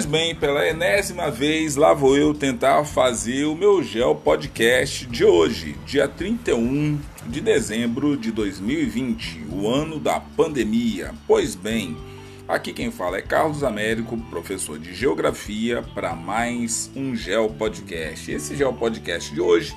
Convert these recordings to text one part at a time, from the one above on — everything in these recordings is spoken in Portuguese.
Pois bem, pela enésima vez, lá vou eu tentar fazer o meu Gel Podcast de hoje, dia 31 de dezembro de 2020, o ano da pandemia. Pois bem, aqui quem fala é Carlos Américo, professor de Geografia, para mais um Gel Podcast. Esse Gel Podcast de hoje,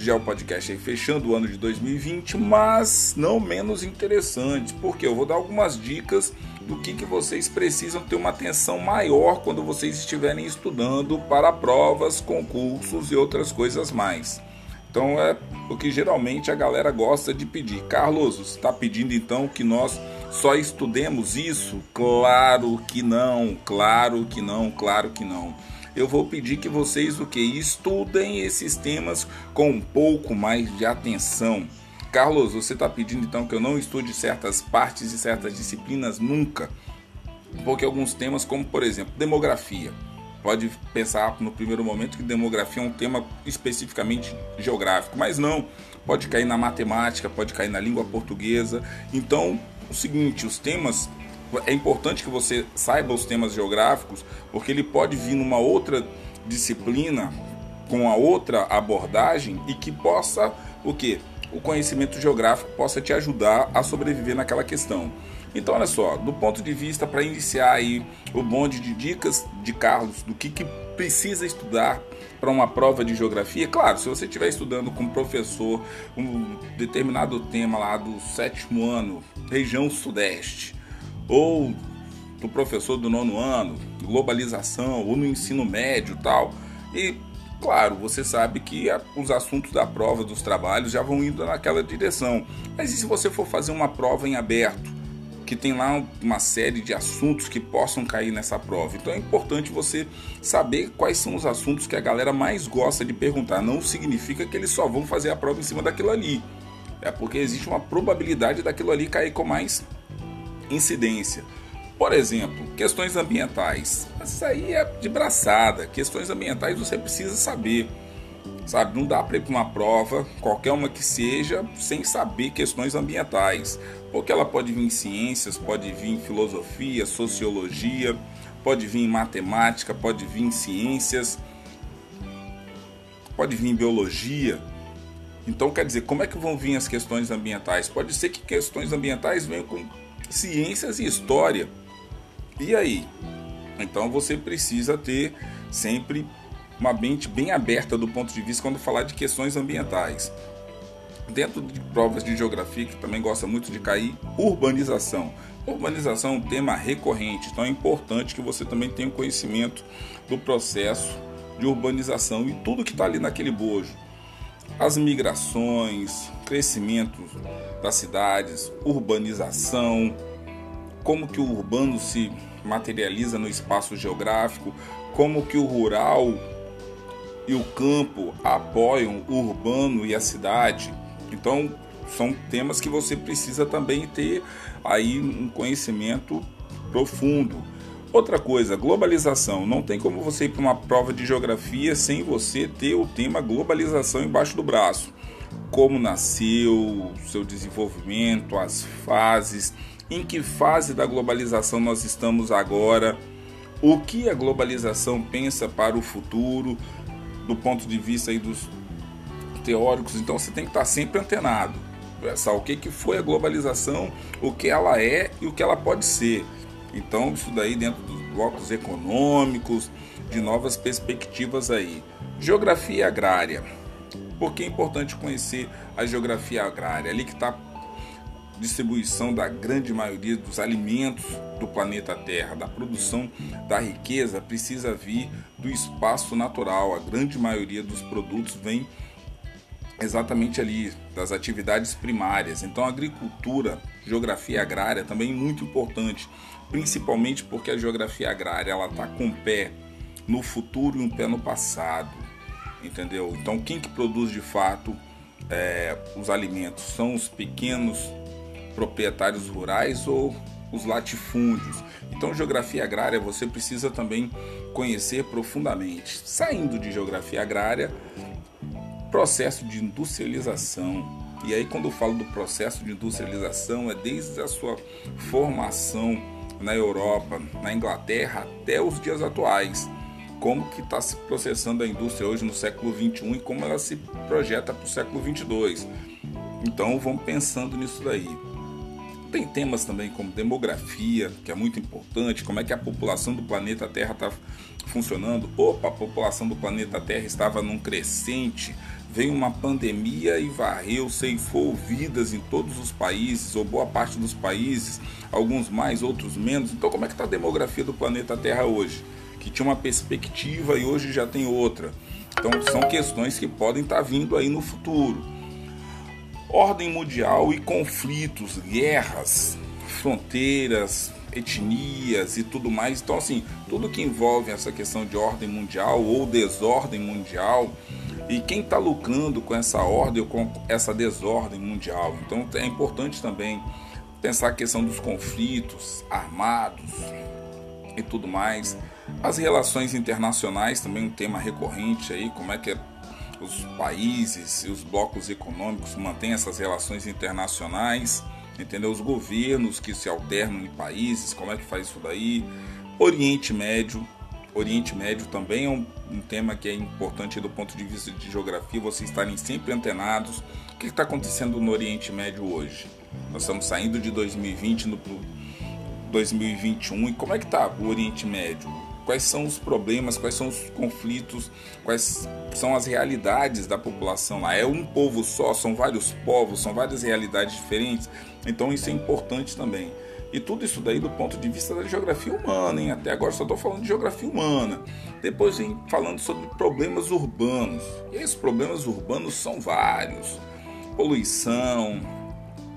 Gel Podcast aí fechando o ano de 2020, mas não menos interessante, porque eu vou dar algumas dicas do que, que vocês precisam ter uma atenção maior quando vocês estiverem estudando para provas, concursos e outras coisas mais. Então é o que geralmente a galera gosta de pedir. Carlos, você está pedindo então que nós só estudemos isso? Claro que não, claro que não, claro que não. Eu vou pedir que vocês o que estudem esses temas com um pouco mais de atenção. Carlos, você está pedindo então que eu não estude certas partes e certas disciplinas nunca? Porque alguns temas, como por exemplo, demografia, pode pensar no primeiro momento que demografia é um tema especificamente geográfico, mas não, pode cair na matemática, pode cair na língua portuguesa. Então, o seguinte, os temas é importante que você saiba os temas geográficos, porque ele pode vir numa outra disciplina com a outra abordagem e que possa o que o conhecimento geográfico possa te ajudar a sobreviver naquela questão. Então, olha só, do ponto de vista para iniciar aí o bonde de dicas de Carlos do que, que precisa estudar para uma prova de geografia, claro, se você estiver estudando com um professor um determinado tema lá do sétimo ano, região sudeste, ou do professor do nono ano, globalização, ou no ensino médio tal, e Claro, você sabe que a, os assuntos da prova dos trabalhos já vão indo naquela direção. Mas e se você for fazer uma prova em aberto, que tem lá uma série de assuntos que possam cair nessa prova? Então é importante você saber quais são os assuntos que a galera mais gosta de perguntar. Não significa que eles só vão fazer a prova em cima daquilo ali. É porque existe uma probabilidade daquilo ali cair com mais incidência. Por exemplo, questões ambientais. Isso aí é de braçada. Questões ambientais você precisa saber. Sabe, não dá para ir para uma prova, qualquer uma que seja, sem saber questões ambientais. Porque ela pode vir em ciências, pode vir em filosofia, sociologia, pode vir em matemática, pode vir em ciências, pode vir em biologia. Então, quer dizer, como é que vão vir as questões ambientais? Pode ser que questões ambientais venham com ciências e história. E aí? Então você precisa ter sempre uma mente bem aberta do ponto de vista quando falar de questões ambientais. Dentro de provas de geografia, que também gosta muito de cair, urbanização. Urbanização é um tema recorrente, então é importante que você também tenha conhecimento do processo de urbanização e tudo que está ali naquele bojo. As migrações, crescimento das cidades, urbanização, como que o urbano se materializa no espaço geográfico, como que o rural e o campo apoiam o urbano e a cidade. Então, são temas que você precisa também ter aí um conhecimento profundo. Outra coisa, globalização. Não tem como você ir para uma prova de geografia sem você ter o tema globalização embaixo do braço. Como nasceu, seu desenvolvimento, as fases, em que fase da globalização nós estamos agora, o que a globalização pensa para o futuro, do ponto de vista aí dos teóricos. Então você tem que estar sempre antenado. Pensar o que, que foi a globalização, o que ela é e o que ela pode ser. Então, isso daí dentro dos blocos econômicos, de novas perspectivas aí. Geografia agrária. Por que é importante conhecer a geografia agrária? Ali que está distribuição da grande maioria dos alimentos do planeta Terra, da produção da riqueza, precisa vir do espaço natural. A grande maioria dos produtos vem exatamente ali das atividades primárias. Então, a agricultura, geografia agrária também é muito importante, principalmente porque a geografia agrária ela está com um pé no futuro e um pé no passado, entendeu? Então, quem que produz de fato é, os alimentos são os pequenos proprietários rurais ou os latifúndios. Então, geografia agrária você precisa também conhecer profundamente. Saindo de geografia agrária, processo de industrialização. E aí, quando eu falo do processo de industrialização, é desde a sua formação na Europa, na Inglaterra, até os dias atuais. Como que está se processando a indústria hoje no século 21 e como ela se projeta para o século 22. Então vamos pensando nisso daí. Tem temas também como demografia, que é muito importante, como é que a população do planeta Terra está funcionando. Opa, a população do planeta Terra estava num crescente, veio uma pandemia e varreu, ceifou vidas em todos os países, ou boa parte dos países, alguns mais, outros menos. Então como é que está a demografia do planeta Terra hoje? Que tinha uma perspectiva e hoje já tem outra. Então são questões que podem estar tá vindo aí no futuro ordem mundial e conflitos, guerras, fronteiras, etnias e tudo mais. Então, assim, tudo que envolve essa questão de ordem mundial ou desordem mundial e quem está lucrando com essa ordem ou com essa desordem mundial. Então, é importante também pensar a questão dos conflitos armados e tudo mais. As relações internacionais também um tema recorrente aí, como é que é os países e os blocos econômicos mantêm essas relações internacionais, entendeu? Os governos que se alternam em países, como é que faz isso daí? Oriente Médio, Oriente Médio também é um, um, tema que é importante do ponto de vista de geografia, vocês estarem sempre antenados. O que está acontecendo no Oriente Médio hoje? Nós estamos saindo de 2020 no 2021 e como é que está o Oriente Médio? quais são os problemas, quais são os conflitos, quais são as realidades da população lá. É um povo só, são vários povos, são várias realidades diferentes, então isso é importante também. E tudo isso daí do ponto de vista da geografia humana, hein? Até agora só estou falando de geografia humana. Depois vem falando sobre problemas urbanos. E esses problemas urbanos são vários. Poluição,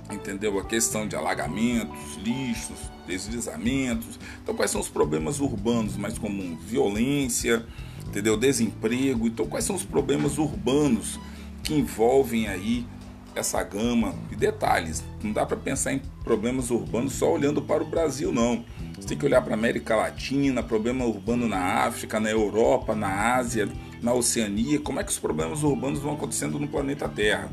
entendeu? A questão de alagamentos, lixos, deslizamentos. Então, quais são os problemas urbanos mais comuns? Violência, entendeu? Desemprego. Então, quais são os problemas urbanos que envolvem aí essa gama de detalhes? Não dá para pensar em problemas urbanos só olhando para o Brasil, não. Você tem que olhar para a América Latina, problema urbano na África, na Europa, na Ásia, na Oceania. Como é que os problemas urbanos vão acontecendo no planeta Terra?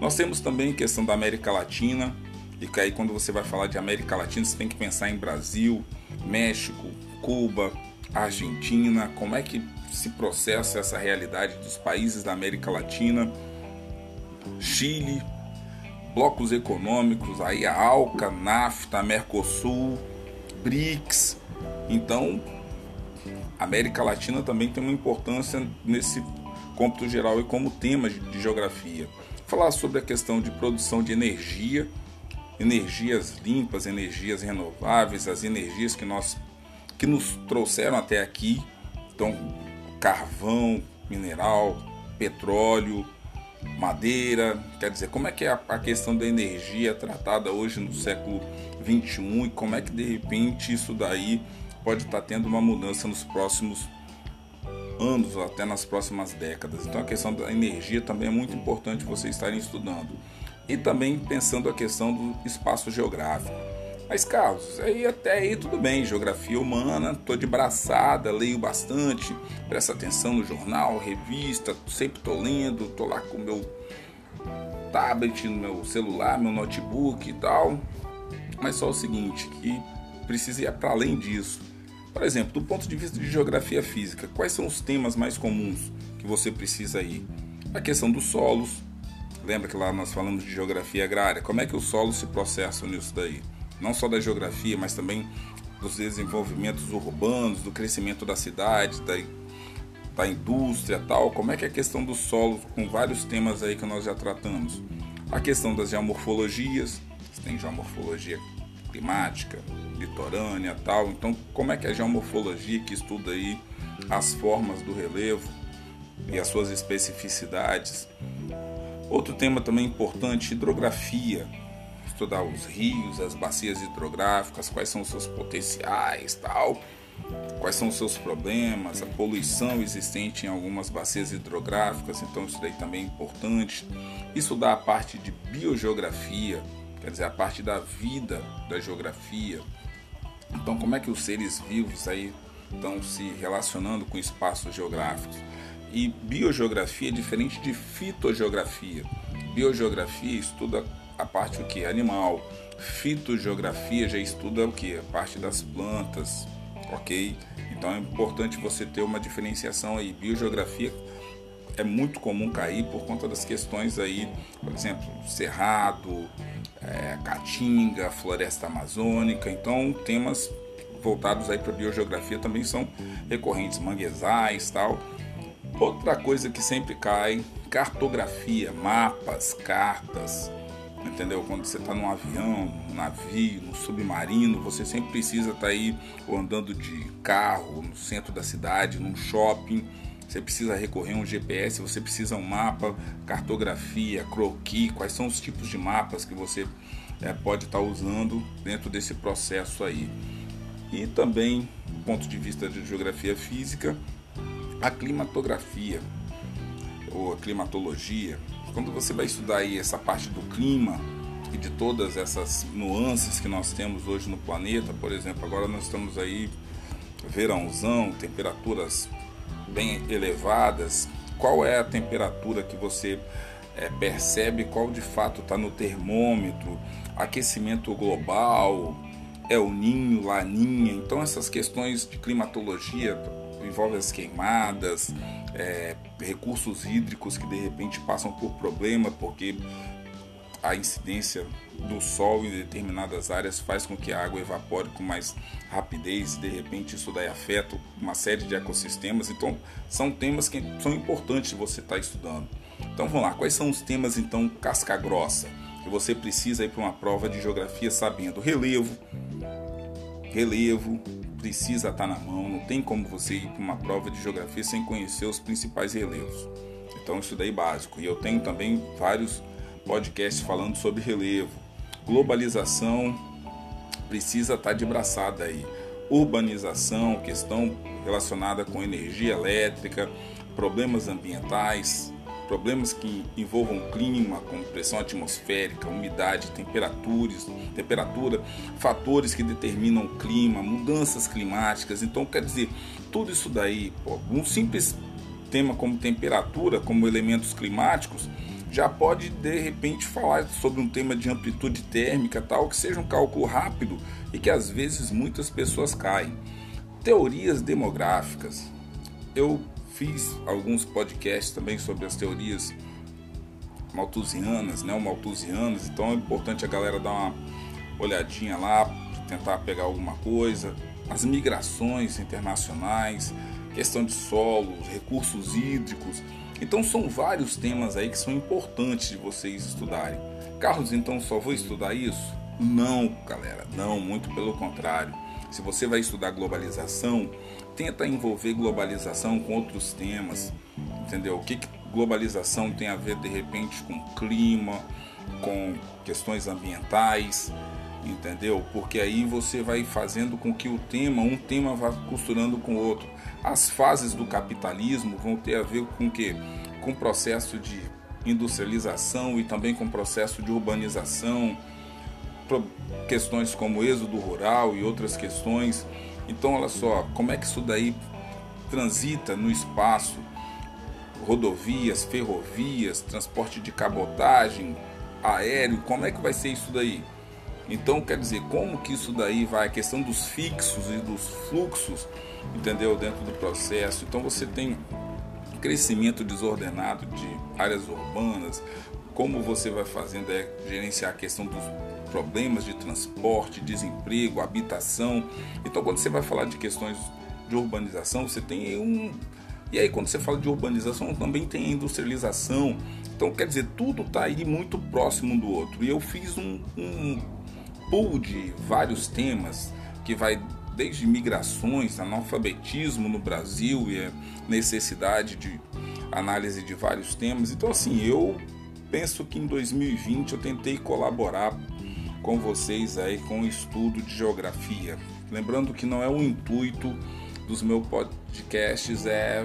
Nós temos também questão da América Latina, e aí quando você vai falar de América Latina, você tem que pensar em Brasil, México, Cuba, Argentina, como é que se processa essa realidade dos países da América Latina, Chile, blocos econômicos, aí a ALCA, NAFTA, Mercosul, BRICS. Então, a América Latina também tem uma importância nesse cômputo geral e como tema de geografia falar sobre a questão de produção de energia, energias limpas, energias renováveis, as energias que nós que nos trouxeram até aqui, então carvão, mineral, petróleo, madeira, quer dizer, como é que é a, a questão da energia tratada hoje no século 21 e como é que de repente isso daí pode estar tendo uma mudança nos próximos anos, até nas próximas décadas. Então a questão da energia também é muito importante vocês estarem estudando. E também pensando a questão do espaço geográfico. Mas Carlos, aí até aí tudo bem, geografia humana, tô de braçada, leio bastante, presta atenção no jornal, revista, sempre tô lendo, tô lá com meu tablet, no meu celular, meu notebook e tal. Mas só o seguinte, que precisa ir para além disso por exemplo, do ponto de vista de geografia física, quais são os temas mais comuns que você precisa ir? A questão dos solos. Lembra que lá nós falamos de geografia agrária? Como é que os solos se processam nisso daí? Não só da geografia, mas também dos desenvolvimentos urbanos, do crescimento da cidade, da, da indústria tal. Como é que é a questão dos solos, com vários temas aí que nós já tratamos? A questão das geomorfologias, tem geomorfologia climática, litorânea tal. Então, como é que é a geomorfologia que estuda aí as formas do relevo e as suas especificidades? Outro tema também importante, hidrografia. Estudar os rios, as bacias hidrográficas, quais são os seus potenciais, tal. Quais são os seus problemas, a poluição existente em algumas bacias hidrográficas, então isso daí também é importante. Estudar a parte de biogeografia, quer dizer, a parte da vida da geografia. Então, como é que os seres vivos aí estão se relacionando com espaços geográficos? E biogeografia é diferente de fitogeografia. Biogeografia estuda a parte o que animal, Fitogeografia já estuda o que? A parte das plantas, ok? Então é importante você ter uma diferenciação aí. Biogeografia é muito comum cair por conta das questões aí, por exemplo, cerrado, é, caatinga, floresta amazônica. Então temas voltados aí para biogeografia também são recorrentes, manguezais, tal. Outra coisa que sempre cai, cartografia, mapas, cartas, entendeu? Quando você está num avião, num navio, no submarino, você sempre precisa estar tá aí andando de carro no centro da cidade, num shopping. Você precisa recorrer a um GPS, você precisa um mapa, cartografia, croquis, quais são os tipos de mapas que você é, pode estar tá usando dentro desse processo aí. E também, do ponto de vista de geografia física, a climatografia ou a climatologia, quando você vai estudar aí essa parte do clima e de todas essas nuances que nós temos hoje no planeta, por exemplo, agora nós estamos aí verãozão, temperaturas bem elevadas, qual é a temperatura que você é, percebe, qual de fato está no termômetro, aquecimento global, é o ninho, laninha, então essas questões de climatologia envolvem as queimadas, é, recursos hídricos que de repente passam por problema porque a incidência do sol em determinadas áreas faz com que a água evapore com mais rapidez de repente isso daí afeta uma série de ecossistemas. Então são temas que são importantes você estar tá estudando. Então vamos lá, quais são os temas então casca grossa que você precisa ir para uma prova de geografia sabendo relevo, relevo, precisa estar na mão, não tem como você ir para uma prova de geografia sem conhecer os principais relevos. Então isso daí é básico. E eu tenho também vários podcasts falando sobre relevo. Globalização precisa estar de braçada aí. Urbanização, questão relacionada com energia elétrica, problemas ambientais, problemas que envolvam clima, como pressão atmosférica, umidade, temperaturas, temperatura, fatores que determinam o clima, mudanças climáticas. Então, quer dizer, tudo isso daí, um simples tema como temperatura, como elementos climáticos, já pode de repente falar sobre um tema de amplitude térmica, tal, que seja um cálculo rápido e que às vezes muitas pessoas caem. Teorias demográficas. Eu fiz alguns podcasts também sobre as teorias malthusianas, né, malthusianas, então é importante a galera dar uma olhadinha lá, tentar pegar alguma coisa, as migrações internacionais, questão de solos, recursos hídricos. Então são vários temas aí que são importantes de vocês estudarem. Carlos, então só vou estudar isso? Não, galera, não, muito pelo contrário. Se você vai estudar globalização, tenta envolver globalização com outros temas, entendeu? O que, que globalização tem a ver de repente com clima, com questões ambientais, entendeu? Porque aí você vai fazendo com que o tema, um tema vá costurando com o outro. As fases do capitalismo vão ter a ver com que com o processo de industrialização e também com o processo de urbanização, questões como êxodo rural e outras questões então, olha só, como é que isso daí transita no espaço? Rodovias, ferrovias, transporte de cabotagem, aéreo, como é que vai ser isso daí? Então, quer dizer, como que isso daí vai, a questão dos fixos e dos fluxos, entendeu, dentro do processo. Então, você tem crescimento desordenado de áreas urbanas, como você vai fazendo é gerenciar a questão dos problemas de transporte, desemprego, habitação. Então, quando você vai falar de questões de urbanização, você tem um. E aí, quando você fala de urbanização, também tem industrialização. Então, quer dizer, tudo está aí muito próximo um do outro. E eu fiz um, um pool de vários temas que vai desde migrações, analfabetismo no Brasil e a necessidade de análise de vários temas. Então, assim, eu penso que em 2020 eu tentei colaborar com vocês aí com o estudo de geografia. Lembrando que não é o intuito dos meus podcasts é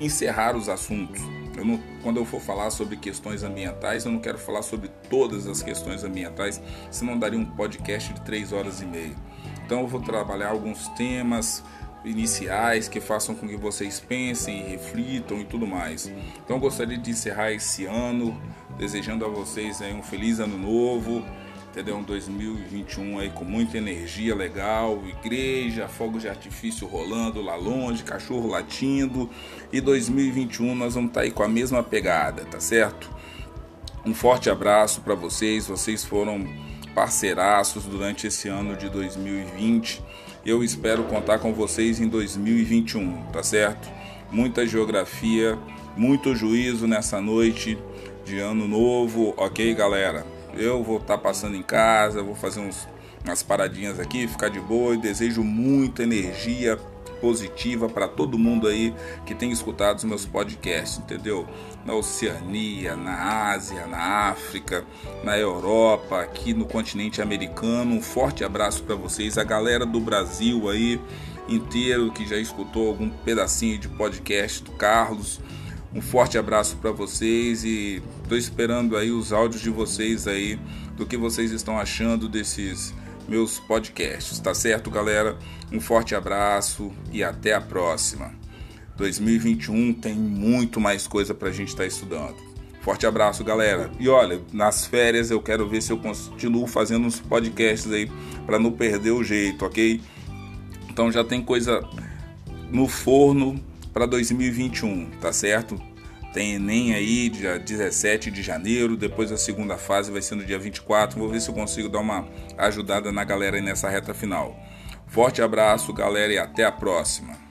encerrar os assuntos. Eu não, quando eu for falar sobre questões ambientais, eu não quero falar sobre todas as questões ambientais, senão daria um podcast de três horas e meia. Então eu vou trabalhar alguns temas iniciais que façam com que vocês pensem reflitam e tudo mais. Então eu gostaria de encerrar esse ano desejando a vocês um feliz ano novo entendeu? Um 2021 aí com muita energia legal, igreja, fogos de artifício rolando lá longe, cachorro latindo. E 2021 nós vamos estar tá aí com a mesma pegada, tá certo? Um forte abraço para vocês, vocês foram parceiraços durante esse ano de 2020. Eu espero contar com vocês em 2021, tá certo? Muita geografia, muito juízo nessa noite de ano novo, ok, galera? Eu vou estar tá passando em casa, vou fazer uns, umas paradinhas aqui, ficar de boa e desejo muita energia positiva para todo mundo aí que tem escutado os meus podcasts, entendeu? Na Oceania, na Ásia, na África, na Europa, aqui no continente americano. Um forte abraço para vocês, a galera do Brasil aí inteiro que já escutou algum pedacinho de podcast do Carlos. Um forte abraço para vocês e estou esperando aí os áudios de vocês aí do que vocês estão achando desses meus podcasts, tá certo, galera? Um forte abraço e até a próxima. 2021 tem muito mais coisa para a gente estar tá estudando. Forte abraço, galera. E olha, nas férias eu quero ver se eu continuo fazendo uns podcasts aí para não perder o jeito, ok? Então já tem coisa no forno para 2021, tá certo? Tem Enem aí, dia 17 de janeiro, depois a segunda fase vai ser no dia 24. Vou ver se eu consigo dar uma ajudada na galera aí nessa reta final. Forte abraço, galera, e até a próxima.